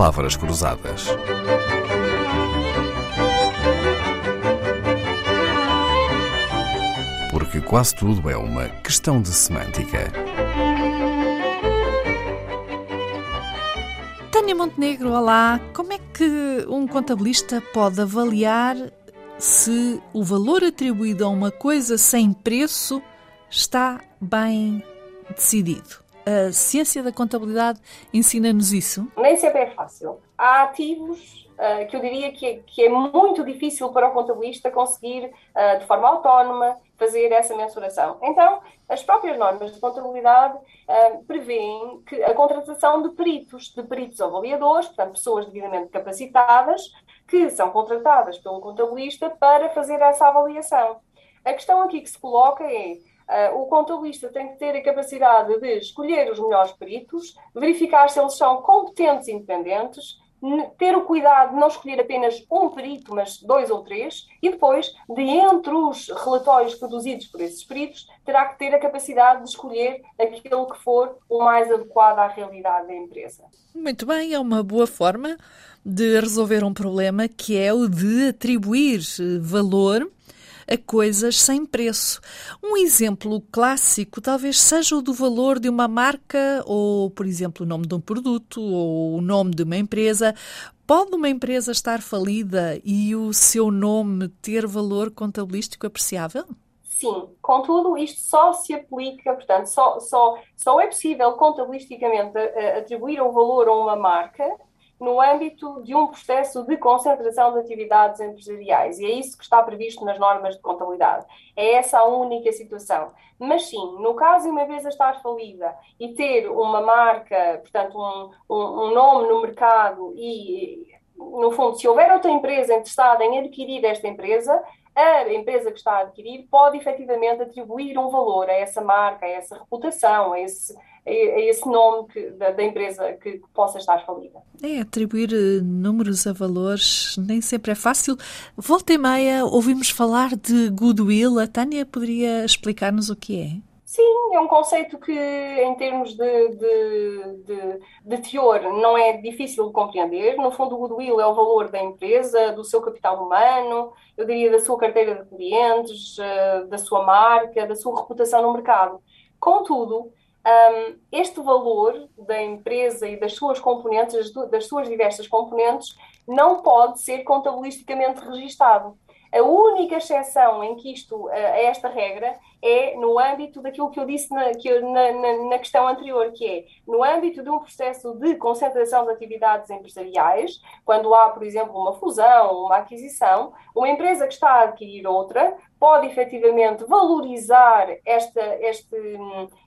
palavras cruzadas. Porque quase tudo é uma questão de semântica. Tânia Montenegro, olá. Como é que um contabilista pode avaliar se o valor atribuído a uma coisa sem preço está bem decidido? A ciência da contabilidade ensina-nos isso? Nem sempre é fácil. Há ativos uh, que eu diria que é, que é, muito difícil para o contabilista conseguir, uh, de forma autónoma, fazer essa mensuração. Então, as próprias normas de contabilidade uh, prevêem que a contratação de peritos, de peritos avaliadores, portanto, pessoas devidamente capacitadas, que são contratadas pelo contabilista para fazer essa avaliação. A questão aqui que se coloca é o contabilista tem que ter a capacidade de escolher os melhores peritos, verificar se eles são competentes e independentes, ter o cuidado de não escolher apenas um perito, mas dois ou três, e depois, de entre os relatórios produzidos por esses peritos, terá que ter a capacidade de escolher aquele que for o mais adequado à realidade da empresa. Muito bem, é uma boa forma de resolver um problema que é o de atribuir valor a coisas sem preço. Um exemplo clássico talvez seja o do valor de uma marca ou, por exemplo, o nome de um produto ou o nome de uma empresa. Pode uma empresa estar falida e o seu nome ter valor contabilístico apreciável? Sim, contudo, isto só se aplica, portanto, só, só, só é possível contabilisticamente atribuir um valor a uma marca no âmbito de um processo de concentração de atividades empresariais. E é isso que está previsto nas normas de contabilidade. É essa a única situação. Mas sim, no caso de uma empresa estar falida e ter uma marca, portanto, um, um, um nome no mercado e, no fundo, se houver outra empresa interessada em adquirir esta empresa, a empresa que está a adquirir pode efetivamente atribuir um valor a essa marca, a essa reputação, a esse, a esse nome que, da, da, empresa que, que, possa estar falida. É, atribuir eh, números a valores nem sempre é fácil. Volta e meia ouvimos falar de goodwill. A Tânia poderia explicar-nos o que é? Sim, é um conceito que, em termos de, de, de, de, teor, não é difícil de compreender. No fundo, o goodwill é o valor da empresa, do seu capital humano, eu diria da sua carteira de clientes, eh, da sua marca, da sua reputação no mercado. Contudo, este valor da empresa e das suas componentes, das suas diversas componentes, não pode ser contabilisticamente registado. A única exceção em que isto, a esta regra, é no âmbito daquilo que eu disse na, que eu, na, na, na, questão anterior, que é no âmbito de um processo de concentração de atividades empresariais, quando há, por exemplo, uma fusão, uma aquisição, uma empresa que está a adquirir outra pode efetivamente valorizar esta, este,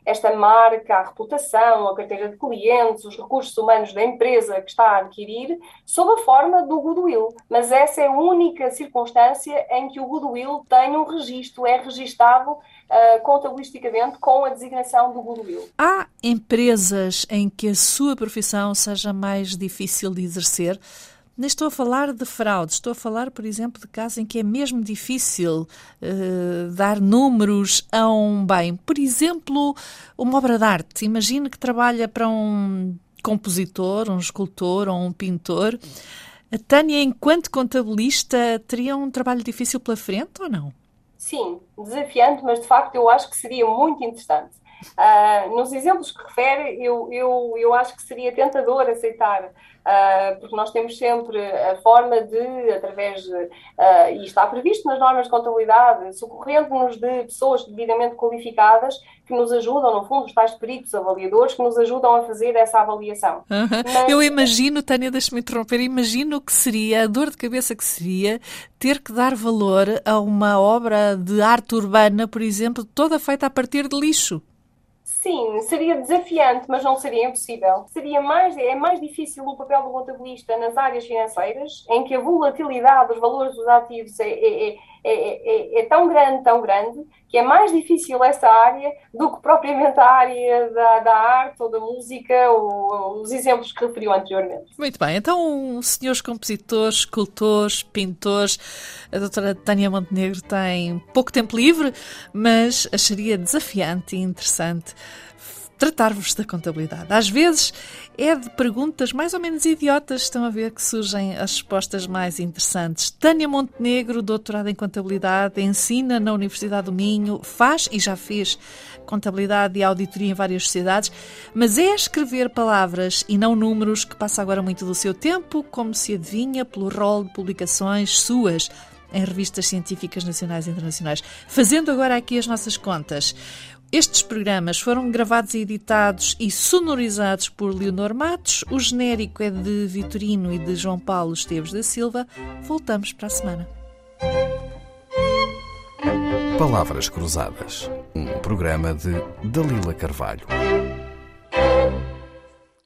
esta marca, a reputação, a carteira de clientes, os recursos humanos da empresa que está a adquirir, sob a forma do goodwill. Mas essa é a única circunstância em que o goodwill tem um registro, é registado uh, contabilisticamente com a designação do goodwill. Há empresas em que a sua profissão seja mais difícil de exercer? Nem estou a falar de fraude, estou a falar, por exemplo, de casos em que é mesmo difícil uh, dar números a um bem. Por exemplo, uma obra de arte. Imagine que trabalha para um compositor, um escultor ou um pintor. A Tânia, enquanto contabilista, teria um trabalho difícil pela frente ou não? Sim, desafiante, mas de facto eu acho que seria muito interessante. Uh, nos exemplos que refere, eu, eu, eu acho que seria tentador aceitar Uh, porque nós temos sempre a forma de, através de, uh, e está previsto nas normas de contabilidade, socorrendo-nos de pessoas devidamente qualificadas que nos ajudam, no fundo, os tais peritos avaliadores que nos ajudam a fazer essa avaliação. Uhum. Mas... Eu imagino, Tânia, deixa-me interromper, imagino que seria, a dor de cabeça que seria ter que dar valor a uma obra de arte urbana, por exemplo, toda feita a partir de lixo. Sim, seria desafiante, mas não seria impossível. Seria mais, é mais difícil o papel do contabilista nas áreas financeiras, em que a volatilidade dos valores dos ativos é, é, é, é, é tão grande, tão grande, que é mais difícil essa área do que propriamente a área da, da arte ou da música ou os exemplos que referiu anteriormente. Muito bem, então, senhores compositores, escultores, pintores, a doutora Tânia Montenegro tem pouco tempo livre, mas acharia desafiante e interessante tratar-vos da contabilidade. Às vezes é de perguntas mais ou menos idiotas, estão a ver que surgem as respostas mais interessantes. Tânia Montenegro, doutorada em contabilidade, ensina na Universidade do Minho, faz e já fez contabilidade e auditoria em várias sociedades, mas é escrever palavras e não números que passa agora muito do seu tempo, como se adivinha pelo rol de publicações suas em revistas científicas nacionais e internacionais. Fazendo agora aqui as nossas contas. Estes programas foram gravados editados e sonorizados por Leonor Matos. O genérico é de Vitorino e de João Paulo Esteves da Silva. Voltamos para a semana. Palavras Cruzadas, um programa de Dalila Carvalho.